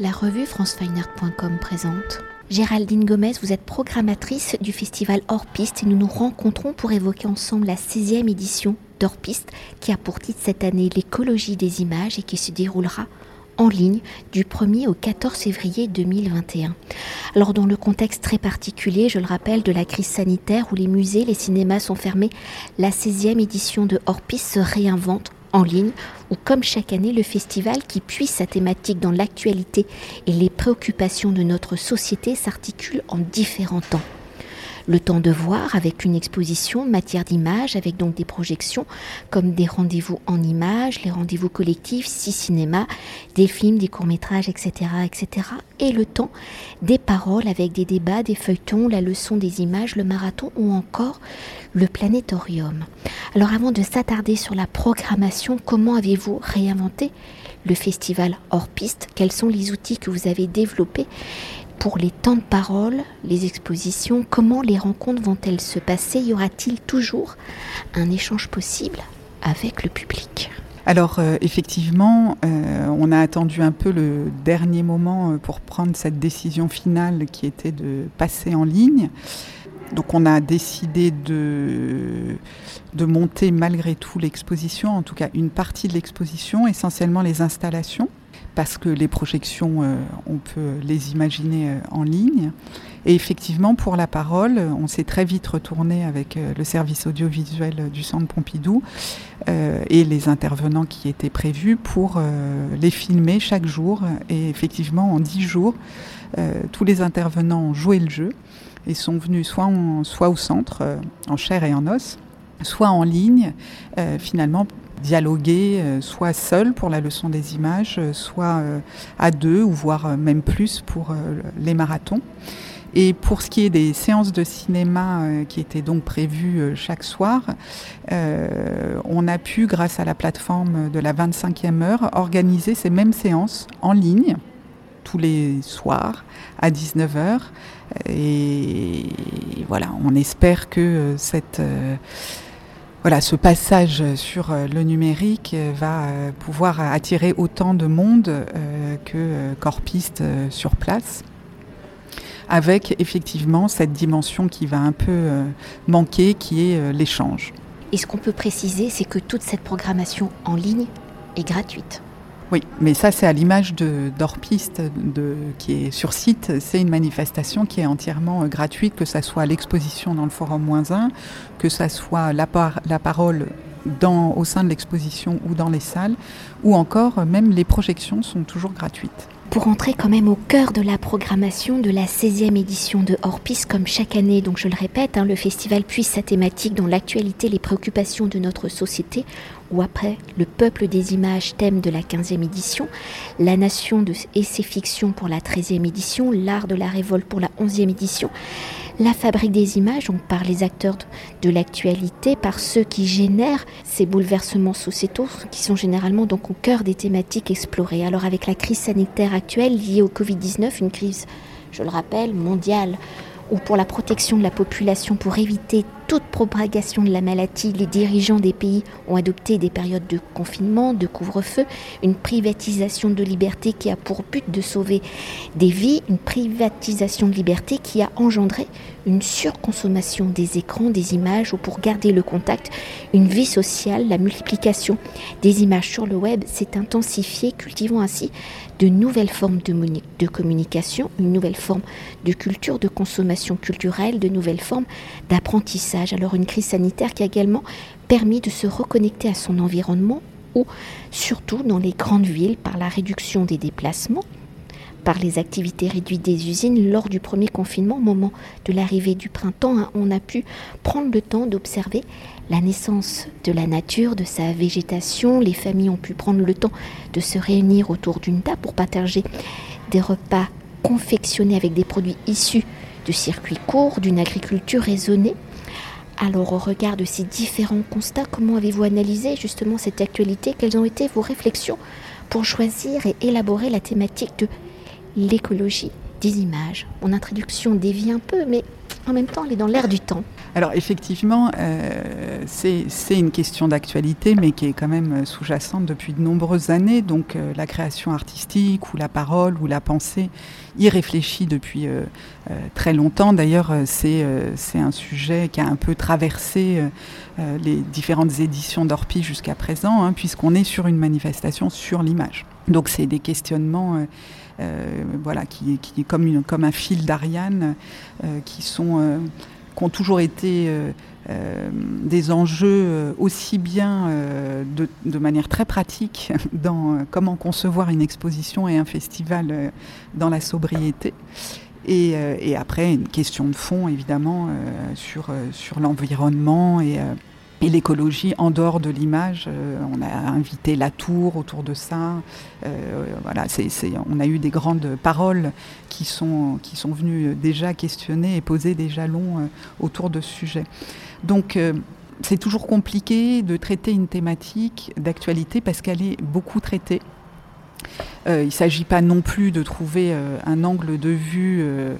La revue francefineart.com présente. Géraldine Gomez, vous êtes programmatrice du festival Hors et nous nous rencontrons pour évoquer ensemble la 16e édition d'Hors Piste qui a pour titre cette année l'écologie des images et qui se déroulera en ligne du 1er au 14 février 2021. Alors dans le contexte très particulier, je le rappelle, de la crise sanitaire où les musées, les cinémas sont fermés, la 16e édition de Hors Piste se réinvente en ligne ou comme chaque année le festival qui puise sa thématique dans l'actualité et les préoccupations de notre société s'articule en différents temps le temps de voir avec une exposition matière d'image, avec donc des projections comme des rendez-vous en images, les rendez-vous collectifs, six cinémas, des films, des courts-métrages, etc., etc. Et le temps des paroles avec des débats, des feuilletons, la leçon des images, le marathon ou encore le planétorium. Alors avant de s'attarder sur la programmation, comment avez-vous réinventé le festival hors piste? Quels sont les outils que vous avez développés pour les temps de parole, les expositions, comment les rencontres vont-elles se passer? Y aura-t-il toujours un échange possible avec le public? Alors euh, effectivement, euh, on a attendu un peu le dernier moment euh, pour prendre cette décision finale qui était de passer en ligne. Donc on a décidé de, de monter malgré tout l'exposition, en tout cas une partie de l'exposition, essentiellement les installations parce que les projections, euh, on peut les imaginer euh, en ligne. Et effectivement, pour la parole, on s'est très vite retourné avec euh, le service audiovisuel du Centre Pompidou et les intervenants qui étaient prévus pour les filmer chaque jour. Et effectivement, en dix jours, tous les intervenants ont joué le jeu et sont venus soit, soit au centre, en chair et en os, soit en ligne, finalement dialoguer euh, soit seul pour la leçon des images, euh, soit euh, à deux ou voire même plus pour les marathons. Et pour ce qui est des séances de cinéma qui étaient donc prévues chaque soir, on a pu, grâce à la plateforme de la 25e heure, organiser ces mêmes séances en ligne tous les soirs à 19h. Et voilà, on espère que cette voilà, ce passage sur euh, le numérique euh, va euh, pouvoir attirer autant de monde que corpiste sur place, avec effectivement cette dimension qui va un peu manquer, qui est l'échange. Et ce qu'on peut préciser, c'est que toute cette programmation en ligne est gratuite. Oui, mais ça c'est à l'image d'Orpiste de, qui est sur site. C'est une manifestation qui est entièrement euh, gratuite, que ce soit l'exposition dans le forum moins 1, que ce soit la, la parole dans, au sein de l'exposition ou dans les salles, ou encore euh, même les projections sont toujours gratuites. Pour entrer quand même au cœur de la programmation de la 16e édition de Orpis, comme chaque année, donc je le répète, hein, le festival puise sa thématique dans l'actualité, les préoccupations de notre société, ou après le peuple des images, thème de la 15e édition, la nation de, et ses fictions pour la 13e édition, l'art de la révolte pour la 11e édition, la fabrique des images, on par les acteurs de, l'actualité, par ceux qui génèrent ces bouleversements sociétaux qui sont généralement donc au cœur des thématiques explorées. Alors avec la crise sanitaire actuelle liée au Covid-19, une crise, je le rappelle, mondiale, ou pour la protection de la population pour éviter toute propagation de la maladie, les dirigeants des pays ont adopté des périodes de confinement, de couvre-feu, une privatisation de liberté qui a pour but de sauver des vies, une privatisation de liberté qui a engendré une surconsommation des écrans, des images ou pour garder le contact, une vie sociale, la multiplication des images sur le web s'est intensifiée, cultivant ainsi de nouvelles formes de, communication, une nouvelle forme de culture, de consommation culturelle, de nouvelles formes d'apprentissage. Alors une crise sanitaire qui a également permis de se reconnecter à son environnement ou surtout dans les grandes villes par la réduction des déplacements, par les activités réduites des usines lors du premier confinement, au moment de l'arrivée du printemps, hein, on a pu prendre le temps d'observer la naissance de la nature, de sa végétation. Les familles ont pu prendre le temps de se réunir autour d'une table pour partager des repas confectionnés avec des produits issus de circuits courts, d'une agriculture raisonnée. Alors au regard de ces différents constats, comment avez-vous analysé justement cette actualité? Quelles ont été vos réflexions pour choisir et élaborer la thématique de l'écologie des images? Mon introduction dévie un peu, mais en même temps, elle est dans l'air du temps. Alors effectivement, euh, c'est une question d'actualité, mais qui est quand même sous-jacente depuis de nombreuses années. Donc euh, la création artistique ou la parole ou la pensée y réfléchit depuis euh, très longtemps. D'ailleurs, c'est un sujet qui a un peu traversé les différentes éditions d'Orpi jusqu'à présent, hein, puisqu'on est sur une manifestation sur l'image. Donc c'est des questionnements euh, voilà, qui, qui est comme, comme un fil d'Ariane, euh, qui sont euh, qui ont toujours été des enjeux aussi bien de, manière très pratique dans comment concevoir une exposition et un festival dans la sobriété. Et, et, après, une question de fond, évidemment, sur, sur l'environnement et et l'écologie en dehors de l'image. Euh, on a invité la tour autour de ça. Euh, voilà, on a eu des grandes paroles qui sont, qui sont venues déjà questionner et poser des jalons euh, autour de ce sujet. Donc c'est toujours compliqué de traiter une thématique d'actualité parce qu'elle est beaucoup traitée. Euh, il ne s'agit pas non plus de trouver euh, un angle de vue euh,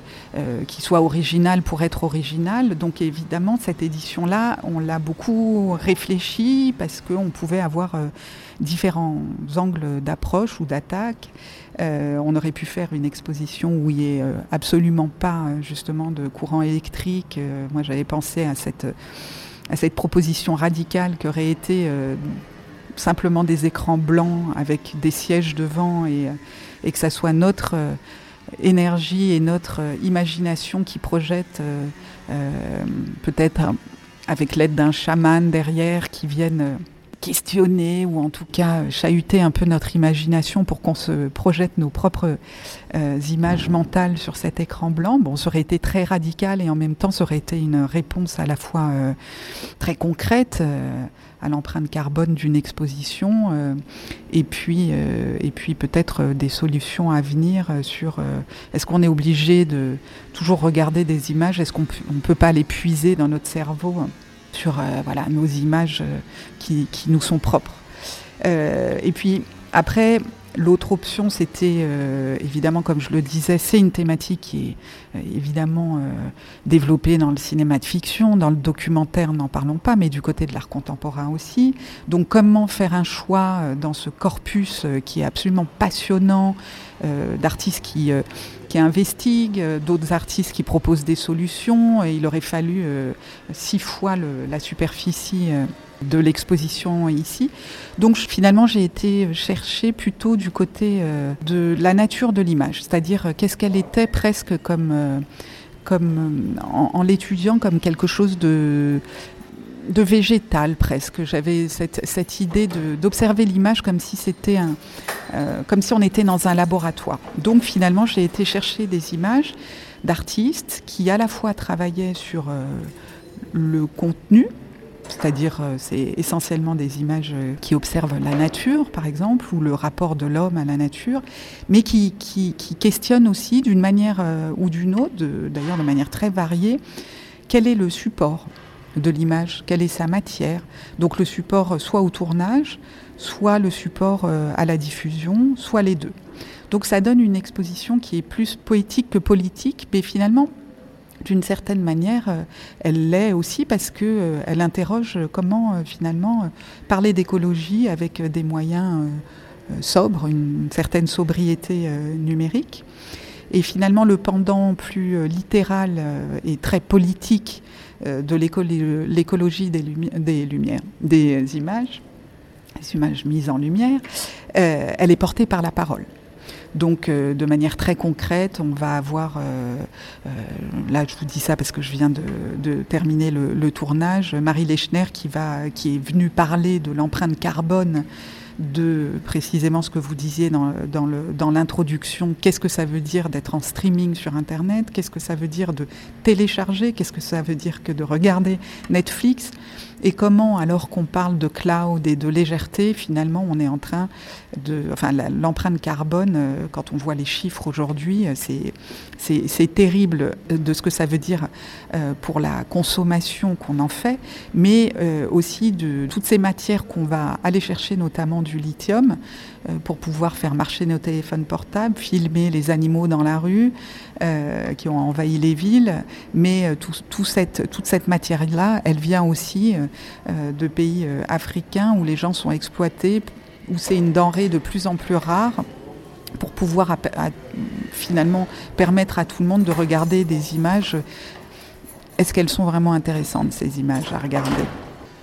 qui soit original pour être original. Donc évidemment, cette édition-là, on l'a beaucoup réfléchi parce qu'on pouvait avoir différents angles d'approche ou d'attaque. on aurait pu faire une exposition où il n'y ait absolument pas justement de courant électrique. moi, j'avais pensé à cette, à cette proposition radicale qui aurait été simplement des écrans blancs avec des sièges devant et, et que ça soit notre euh, énergie et notre euh, imagination qui projette euh, peut-être avec l'aide d'un chaman derrière qui viennent questionner ou en tout cas chahuter un peu notre imagination pour qu'on se projette nos propres images mentales sur cet écran blanc. Bon, ça aurait été très radical et en même temps ça aurait été une réponse à la fois très concrète à l'empreinte carbone d'une exposition euh, et puis, euh, et puis peut-être euh, des solutions à venir sur est-ce qu'on est obligé de toujours regarder des images, est-ce qu'on ne peut pas les puiser dans notre cerveau sur voilà, nos images qui, qui, nous sont propres? et puis après, L'autre option, c'était euh, évidemment, comme je le disais, c'est une thématique qui est euh, évidemment euh, développée dans le cinéma de fiction, dans le documentaire, n'en parlons pas, mais du côté de l'art contemporain aussi. Donc comment faire un choix dans ce corpus qui est absolument passionnant d'artistes qui qui investiguent, d'autres artistes qui proposent des solutions. Et il aurait fallu six fois la superficie de l'exposition ici. Donc finalement, j'ai été chercher plutôt du côté euh, de la nature de l'image, c'est-à-dire euh, qu'est-ce qu'elle était presque comme, euh, comme en, l'étudiant comme quelque chose de de végétal presque. J'avais cette, cette, idée d'observer l'image comme si c'était un, comme si on était dans un laboratoire. Donc finalement, j'ai été chercher des images d'artistes qui à la fois travaillaient sur le contenu, c'est-à-dire euh, c'est essentiellement des images euh, qui observent la nature, par exemple, ou le rapport de l'homme à la nature, mais qui, qui, questionnent aussi d'une manière euh, ou d'une autre, d'ailleurs de manière très variée, quel est le support de l'image, quelle est sa matière. Donc le support soit au tournage, soit le support à la diffusion, soit les deux. Donc ça donne une exposition qui est plus poétique que politique, mais finalement d'une certaine manière, euh, elle l'est aussi parce que euh, elle interroge comment euh, finalement parler d'écologie avec des moyens sobres, une certaine sobriété numérique. Et finalement, le pendant plus littéral et très politique de l'écologie des, des, des images, des images mises en lumière, elle est portée par la parole. Donc, euh, de manière très concrète, on va avoir, euh, euh, là je vous dis ça parce que je viens de, terminer le, tournage, Marie Lechner qui, va, qui est venue parler de l'empreinte carbone de précisément ce que vous disiez dans, dans l'introduction. Qu'est-ce que ça veut dire d'être en streaming sur Internet? Qu'est-ce que ça veut dire de télécharger? Qu'est-ce que ça veut dire que de regarder Netflix? Et comment, alors qu'on parle de cloud et de légèreté, finalement, on est en train de, enfin, l'empreinte carbone, euh, quand on voit les chiffres aujourd'hui, euh, c'est terrible de ce que ça veut dire euh, pour la consommation qu'on en fait, mais aussi de toutes ces matières qu'on va aller chercher, notamment du lithium, pour pouvoir faire marcher nos téléphones portables, filmer les animaux dans la rue qui ont envahi les villes, mais cette, toute cette matière-là, elle vient aussi de pays africains où les gens sont exploités où c'est une denrée de plus en plus rare pour pouvoir finalement permettre à tout le monde de regarder des images. Est-ce qu'elles sont vraiment intéressantes, ces images à regarder?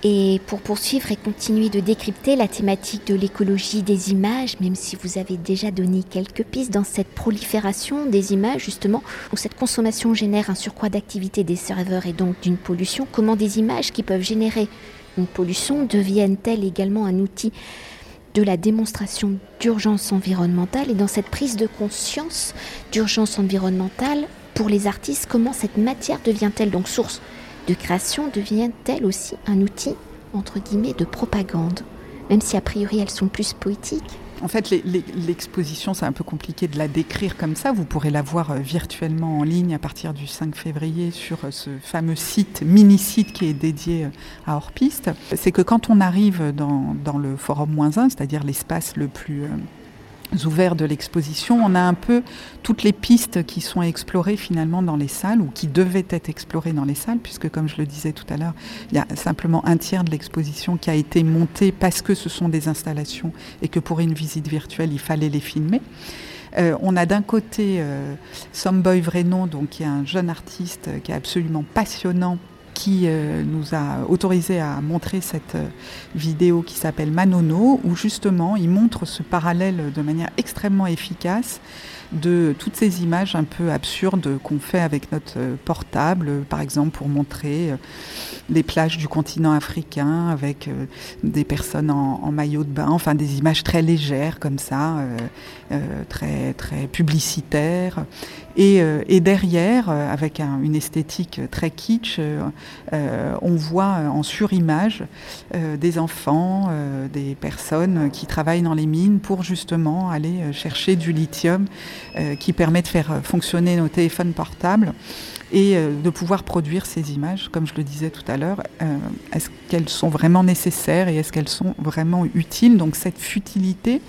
Et pour poursuivre et continuer de décrypter la thématique de l'écologie des images, même si vous avez déjà donné quelques pistes dans cette prolifération des images, justement, où cette consommation génère un surcroît d'activité des serveurs et donc d'une pollution, comment des images qui peuvent générer une pollution deviennent-elles également un outil de la démonstration d'urgence environnementale? Et dans cette prise de conscience d'urgence environnementale pour les artistes, comment cette matière devient-elle donc source de création, devient-elle aussi un outil entre guillemets de propagande, même si a priori elles sont plus poétiques en fait, l'exposition, c'est un peu compliqué de la décrire comme ça. Vous pourrez la voir euh, virtuellement en ligne à partir du 5 février sur euh, ce fameux site, mini-site qui est dédié euh, à Hors-Piste. C'est que quand on arrive dans, dans le forum moins 1, c'est-à-dire l'espace le plus ouverts de l'exposition, on a un peu toutes les pistes qui sont explorées finalement dans les salles ou qui devaient être explorées dans les salles, puisque comme je le disais tout à l'heure, il y a simplement un tiers de l'exposition qui a été monté parce que ce sont des installations et que pour une visite virtuelle, il fallait les filmer. Euh, on a d'un côté euh, Somboy Vrenon, donc qui est un jeune artiste qui est absolument passionnant qui euh, nous a autorisé à montrer cette euh, vidéo qui s'appelle Manono, où justement il montre ce parallèle de manière extrêmement efficace de toutes ces images un peu absurdes qu'on fait avec notre euh, portable, par exemple pour montrer les plages du continent africain avec des personnes en, maillot de bain, enfin des images très légères comme ça, très, très publicitaires. Euh, et, derrière, euh, avec une esthétique très kitsch, euh, on voit en surimage des enfants, des personnes qui travaillent dans les mines pour justement aller chercher du lithium qui permet de faire fonctionner nos téléphones portables et de pouvoir produire ces images, comme je le disais tout à l'heure, est-ce qu'elles sont vraiment nécessaires et est-ce qu'elles sont vraiment utiles? Donc cette futilité,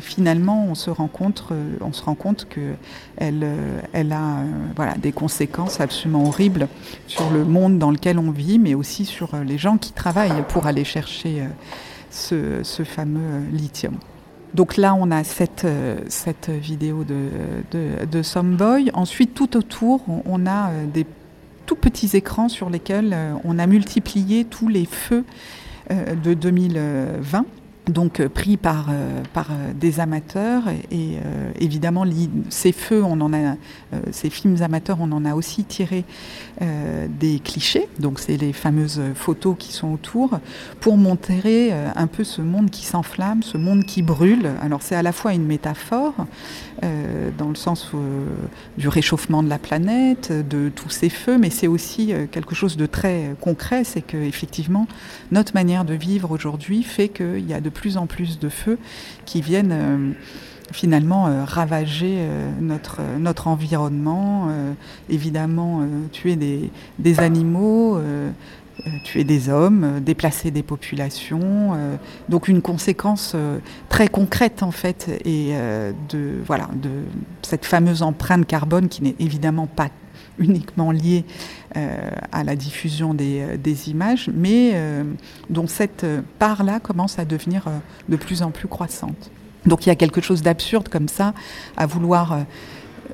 finalement, on se rend compte, euh, on se rend compte que elle, euh, elle a voilà, des conséquences absolument horribles sur le monde dans lequel on vit, mais aussi sur les gens qui travaillent pour aller chercher ce, ce, fameux lithium. Donc là, on a cette, cette vidéo de, de, de Someboy. Ensuite, tout autour, on a des tout petits écrans sur lesquels on a multiplié tous les feux de 2020 donc euh, pris par, euh, par euh, des amateurs et, évidemment ces feux, on en a, ces films amateurs, on en a aussi tiré des clichés, donc c'est les fameuses photos qui sont autour, pour montrer un peu ce monde qui s'enflamme, ce monde qui brûle. Alors c'est à la fois une métaphore dans le sens du réchauffement de la planète, de tous ces feux, mais c'est aussi quelque chose de très concret, c'est que effectivement notre manière de vivre aujourd'hui fait qu'il y a de plus en plus de feux qui viennent euh, finalement euh, ravager euh, notre, notre environnement, évidemment tuer des, des animaux, tuer des hommes, déplacer des populations. donc une conséquence très concrète en fait et de voilà cette fameuse empreinte carbone qui n'est évidemment pas uniquement liée euh, à la diffusion des, euh, images, mais euh, dont cette part-là commence à devenir de plus en plus croissante. Donc il y a quelque chose d'absurde comme ça, à vouloir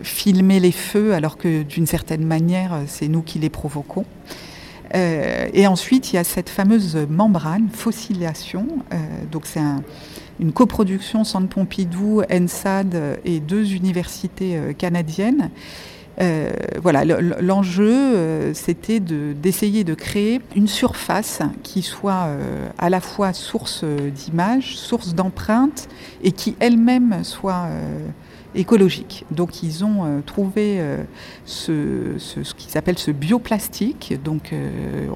filmer les feux alors que d'une certaine manière c'est nous qui les provoquons. Et ensuite, il y a cette fameuse membrane, fossilation. donc c'est une coproduction Centre Pompidou, ENSAD et deux universités canadiennes euh, voilà, l'enjeu, euh, c'était d'essayer de, créer une surface qui soit euh, à la fois source d'images, source d'empreintes, et qui elle-même soit écologique. Donc ils ont trouvé ce, ce, ce, qui s'appelle ce bioplastique, donc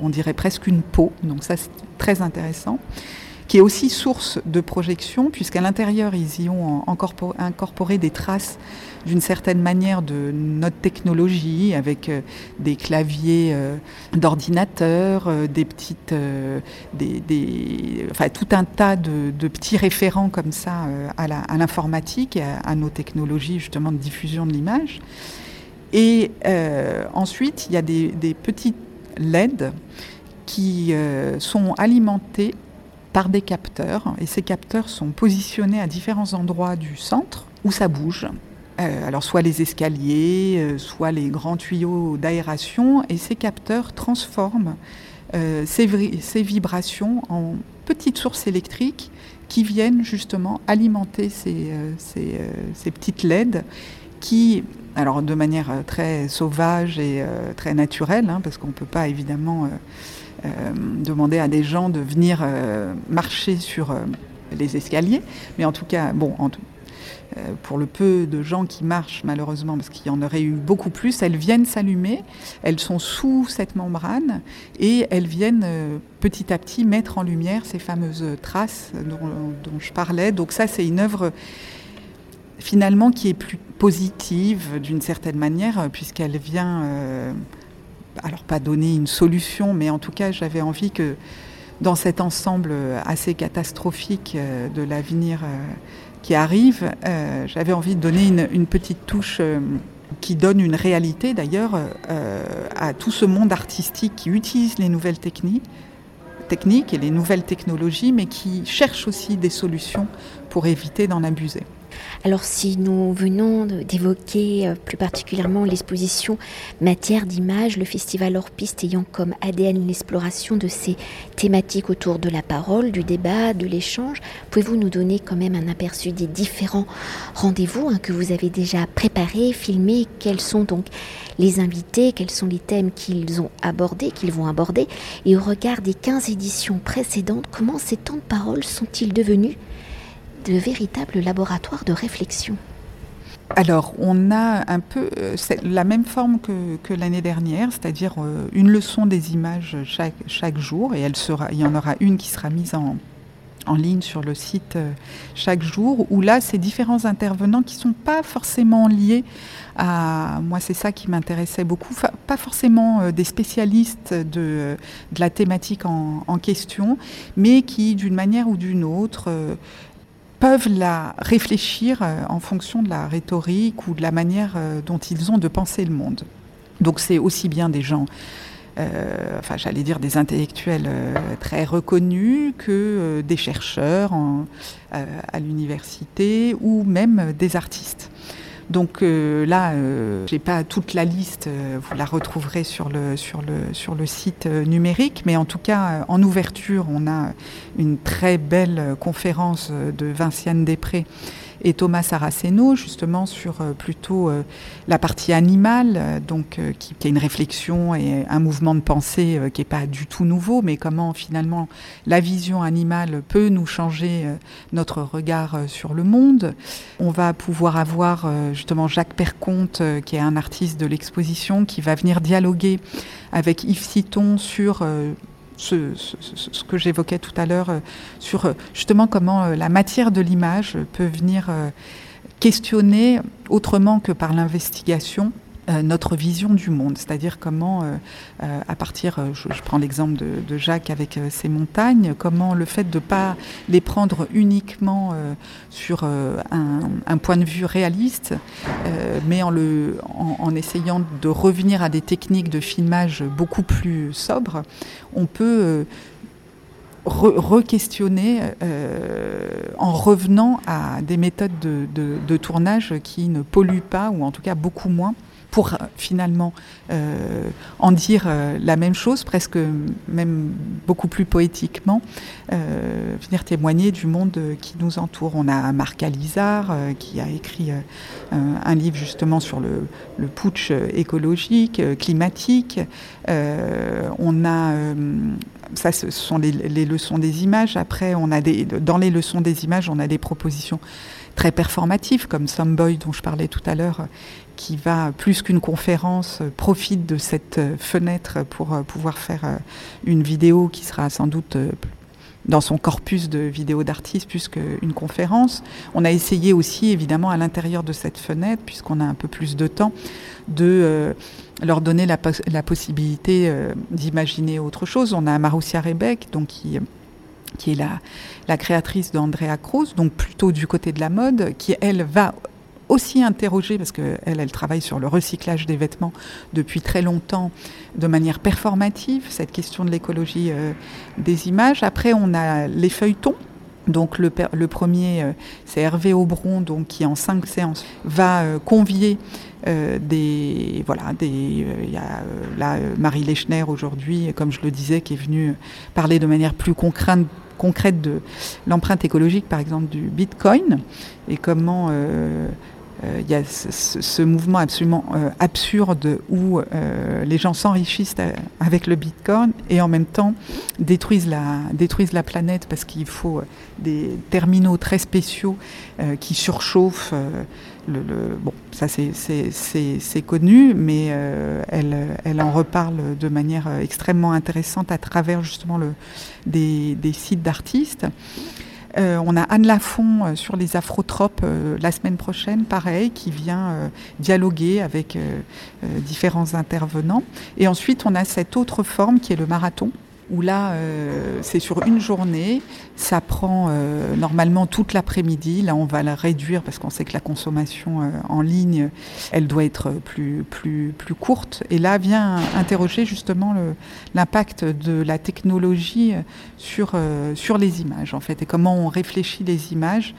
on dirait presque une peau, donc ça c'est très intéressant qui est aussi source de projection, puisqu'à l'intérieur, ils y ont incorporé des traces d'une certaine manière de notre technologie, avec euh, des claviers euh, d'ordinateur, euh, des petites, enfin, tout un tas de, petits référents comme ça à l'informatique à, nos technologies justement de diffusion de l'image. Et ensuite, il y a des, petites LED qui sont alimentés par des capteurs. Et ces capteurs sont positionnés à différents endroits du centre où ça bouge. Euh, alors soit les escaliers, euh, soit les grands tuyaux d'aération. Et ces capteurs transforment euh, ces, vibrations en petites sources électriques qui viennent justement alimenter ces, petites LED qui, alors de manière très sauvage et très naturelle, hein, parce qu'on ne peut pas évidemment demander à des gens de venir marcher sur les escaliers. Mais en tout cas, bon, pour le peu de gens qui marchent, malheureusement, parce qu'il y en aurait eu beaucoup plus, elles viennent s'allumer, elles sont sous cette membrane et elles viennent petit à petit mettre en lumière ces fameuses traces dont, je parlais. Donc ça, c'est une œuvre finalement qui est plus positive d'une certaine manière, puisqu'elle vient alors pas donner une solution, mais en tout cas j'avais envie que dans cet ensemble assez catastrophique euh, de l'avenir euh, qui arrive, euh, j'avais envie de donner une, petite touche qui donne une réalité d'ailleurs à tout ce monde artistique qui utilise les nouvelles techniques et les nouvelles technologies, mais qui cherche aussi des solutions pour éviter d'en abuser. Alors si nous venons d'évoquer euh, plus particulièrement l'exposition Matière d'image, le festival hors piste ayant comme ADN l'exploration de ces thématiques autour de la parole, du débat, de l'échange, pouvez-vous nous donner quand même un aperçu des différents rendez-vous hein, que vous avez déjà préparés, filmés? Quels sont donc les invités? Quels sont les thèmes qu'ils ont abordés, qu'ils vont aborder? Et au regard des 15 éditions précédentes, comment ces temps de parole sont-ils devenus de véritables laboratoires de réflexion. Alors, on a un peu euh, la même forme que, l'année dernière, c'est-à-dire euh, une leçon des images chaque, jour, et il y en aura une qui sera mise en, ligne sur le site euh, chaque jour, où là, ces différents intervenants qui ne sont pas forcément liés à... Moi, c'est ça qui m'intéressait beaucoup, pas forcément des spécialistes de, la thématique en, question, mais qui, d'une manière ou d'une autre, peuvent la réfléchir euh, en fonction de la rhétorique ou de la manière euh, dont ils ont de penser le monde. Donc c'est aussi bien des gens, euh, enfin j'allais dire des intellectuels très reconnus que des chercheurs à l'université ou même des artistes. Donc euh, là, euh, je n'ai pas toute la liste, euh, vous la retrouverez sur le, sur le, sur le site numérique, mais en tout cas, en ouverture, on a une très belle conférence de Vinciane Després et Thomas Saraceno, justement sur euh, plutôt euh, la partie animale, euh, donc qui, qui, a une réflexion et un mouvement de pensée qui n'est pas du tout nouveau, mais comment finalement la vision animale peut nous changer notre regard sur le monde. On va pouvoir avoir justement Jacques Perconte, qui est un artiste de l'exposition, qui va venir dialoguer avec Yves Citon sur ce, que j'évoquais tout à l'heure euh, sur euh, justement comment euh, la matière de l'image peut venir questionner autrement que par l'investigation notre vision du monde, c'est-à-dire comment, euh, euh, à partir, je, prends l'exemple de, Jacques avec ses montagnes, comment le fait de ne pas les prendre uniquement sur un, point de vue réaliste, mais en, essayant de revenir à des techniques de filmage beaucoup plus sobres, on peut re-questionner en revenant à des méthodes de, de, tournage qui ne polluent pas, ou en tout cas beaucoup moins, pour euh, finalement euh, en dire euh, la même chose, presque même beaucoup plus poétiquement, venir témoigner du monde qui nous entoure. On a Marc Alizard qui a écrit un livre justement sur le, le putsch écologique, climatique. on a ça, ce sont les, leçons des images. Après, on a des, dans les leçons des images, on a des propositions très performatives, comme Someboy dont je parlais tout à l'heure, qui va, plus qu'une conférence, profite de cette fenêtre pour pouvoir faire une vidéo qui sera sans doute dans son corpus de vidéos d'artistes plus qu'une conférence. On a essayé aussi, évidemment, à l'intérieur de cette fenêtre, puisqu'on a un peu plus de temps, de euh, leur donner la, possibilité euh, d'imaginer autre chose. On a Maroussia Rebeck, donc qui qui est la, la créatrice d'Andrea Cruz, donc plutôt du côté de la mode, qui elle va aussi interrogée, parce qu'elle, elle travaille sur le recyclage des vêtements depuis très longtemps, de manière performative, cette question de l'écologie euh, des images. Après, on a les feuilletons. Donc le, premier, euh, c'est Hervé Aubron, donc, qui en cinq séances va euh, convier des voilà des il y a là Marie Lechner aujourd'hui comme je le disais qui est venue parler de manière plus concrète concrète de l'empreinte écologique par exemple du Bitcoin et comment euh, il y a ce, mouvement absolument euh, absurde où euh, les gens s'enrichissent avec le Bitcoin et en même temps détruisent la, détruisent la planète parce qu'il faut des terminaux très spéciaux qui surchauffent. Bon, ça c'est connu, mais elle, elle, en reparle de manière extrêmement intéressante à travers justement le, des, des sites d'artistes. Euh, on a Anne Lafont euh, sur les afrotropes euh, la semaine prochaine, pareil, qui vient dialoguer avec différents intervenants. Et ensuite, on a cette autre forme qui est le marathon où là, euh, c'est sur une journée, ça prend euh, normalement toute l'après-midi. Là, on va la réduire parce qu'on sait que la consommation euh, en ligne, elle doit être plus, plus, plus courte. Et là, vient interroger justement l'impact de la technologie sur, sur les images, en fait, et comment on réfléchit les images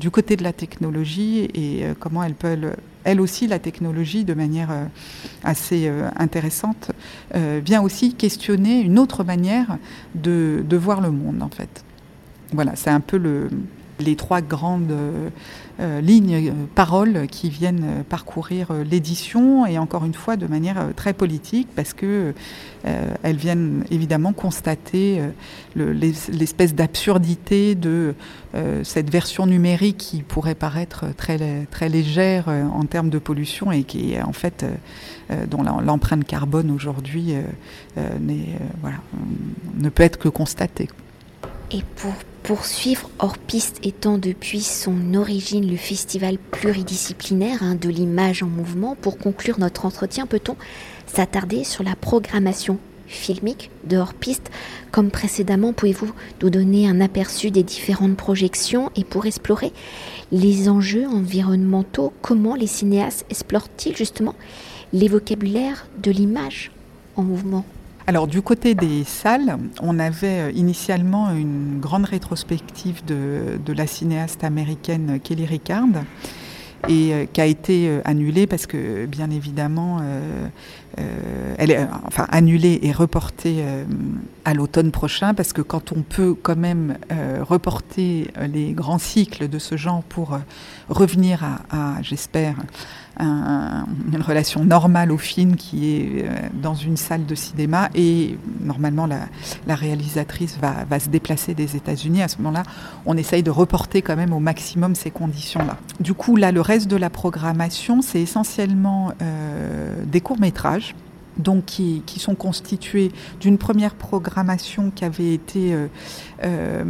du côté de la technologie et comment elles peuvent elle aussi, la technologie, de manière euh, assez euh, intéressante, euh, vient aussi questionner une autre manière de, de voir le monde, en fait. Voilà, c'est un peu le, les trois grandes euh, euh, lignes, euh, paroles qui viennent parcourir l'édition et encore une fois de manière très politique parce que elles viennent évidemment constater l'espèce d'absurdité de cette version numérique qui pourrait paraître très, très légère en termes de pollution et qui en fait dont l'empreinte carbone aujourd'hui voilà, ne peut être que constatée. Poursuivre, Hors Piste étant depuis son origine le festival pluridisciplinaire hein, de l'image en mouvement, pour conclure notre entretien, peut-on s'attarder sur la programmation filmique de Hors Piste? Comme précédemment, pouvez-vous nous donner un aperçu des différentes projections et pour explorer les enjeux environnementaux, comment les cinéastes explorent-ils justement les vocabulaires de l'image en mouvement? Alors du côté des salles, on avait euh, initialement une grande rétrospective de, la cinéaste américaine Kelly Ricard et euh, qui a été euh, annulée parce que bien évidemment elle est enfin annulée et reportée à l'automne prochain parce que quand on peut quand même reporter les grands cycles de ce genre pour revenir à j'espère une relation normale au film qui est euh, dans une salle de cinéma et normalement la, réalisatrice va, se déplacer des États-Unis. À ce moment-là, on essaye de reporter quand même au maximum ces conditions-là. Du coup, là, le reste de la programmation, c'est essentiellement euh, des courts-métrages donc qui, sont constitués d'une première programmation qui avait été euh, euh,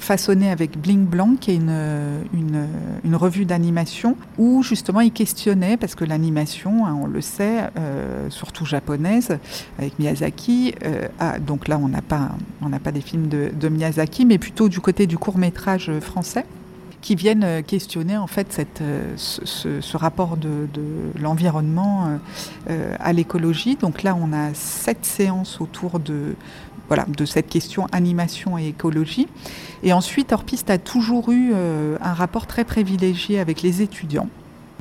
façonnée avec Bling Blanc, qui est une, une, revue d'animation, où justement ils questionnaient, parce que l'animation, hein, on le sait, euh, surtout japonaise, avec Miyazaki, donc là on n'a pas, on pas des films de, de Miyazaki, mais plutôt du côté du court métrage français qui viennent euh, questionner en fait euh, ce, rapport de, l'environnement euh, à l'écologie. Donc là, on a sept séances autour de cette question animation et écologie. Et ensuite, Orpiste a toujours eu un rapport très privilégié avec les étudiants.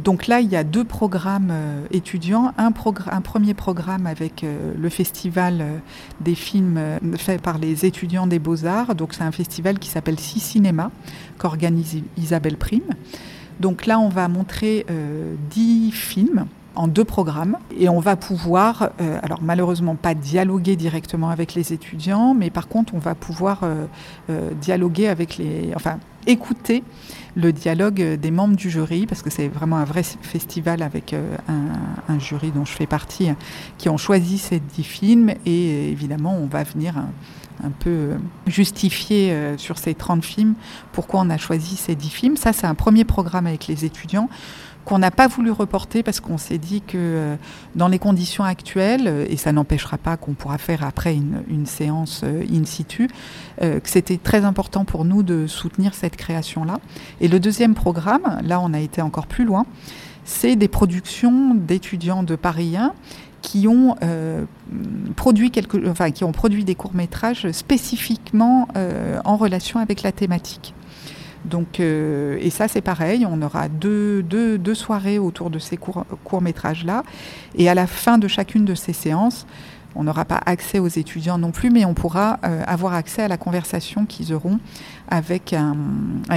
Donc là, il y a deux programmes euh, étudiants. Un, premier programme avec euh, le festival euh, des films fait par les étudiants des beaux-arts. Donc c'est un festival qui s'appelle Six Cinéma, qu'organise Isabelle Prime. Donc là, on va montrer dix films en deux programmes et on va pouvoir, alors malheureusement pas dialoguer directement avec les étudiants, mais par contre on va pouvoir dialoguer avec les, enfin écouter le dialogue des membres du jury, parce que c'est vraiment un vrai festival avec un, un, jury dont je fais partie, qui ont choisi ces dix films, et évidemment on va venir un, un peu justifier sur ces 30 films pourquoi on a choisi ces dix films. Ça c'est un premier programme avec les étudiants qu'on n'a pas voulu reporter parce qu'on s'est dit que euh, dans les conditions actuelles, et ça n'empêchera pas qu'on pourra faire après une, séance euh, in situ, euh, que c'était très important pour nous de soutenir cette création-là. Et le deuxième programme, là on a été encore plus loin, c'est des productions d'étudiants de Paris 1 qui ont produit quelque, enfin, qui ont produit des courts métrages spécifiquement en relation avec la thématique. Donc, euh, et ça, c'est pareil. On aura deux, deux, deux, soirées autour de ces courts, courts métrages-là. Et à la fin de chacune de ces séances, on n'aura pas accès aux étudiants non plus, mais on pourra euh, avoir accès à la conversation qu'ils auront avec un,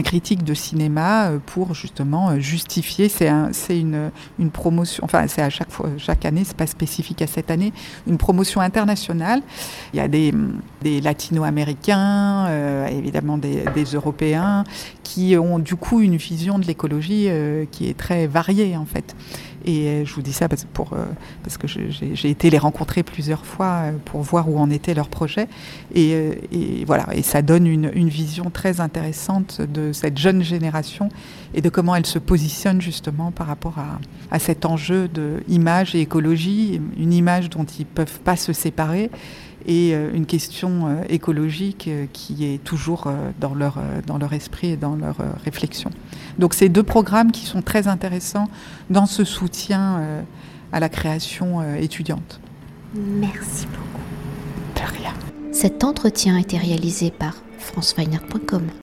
critique de cinéma euh, pour justement euh, justifier. C'est un, une, promotion, enfin c'est à chaque fois, chaque année, c'est pas spécifique à cette année, une promotion internationale. Il y a des, latino-américains, évidemment des, européens, qui ont du coup une vision de l'écologie qui est très variée en fait. Et euh, je vous dis ça parce, pour, euh, parce que j'ai été les rencontrer plusieurs fois euh, pour voir où en était leur projet. Et, voilà, et ça donne une, vision très intéressante de cette jeune génération et de comment elle se positionne justement par rapport à, à cet enjeu de image et écologie, une image dont ils ne peuvent pas se séparer et une question écologique qui est toujours dans leur, dans leur esprit et dans leur réflexion. Donc c'est deux programmes qui sont très intéressants dans ce soutien euh, à la création euh, étudiante. Merci beaucoup. De rien. Cet entretien a été réalisé par franceweiner.com.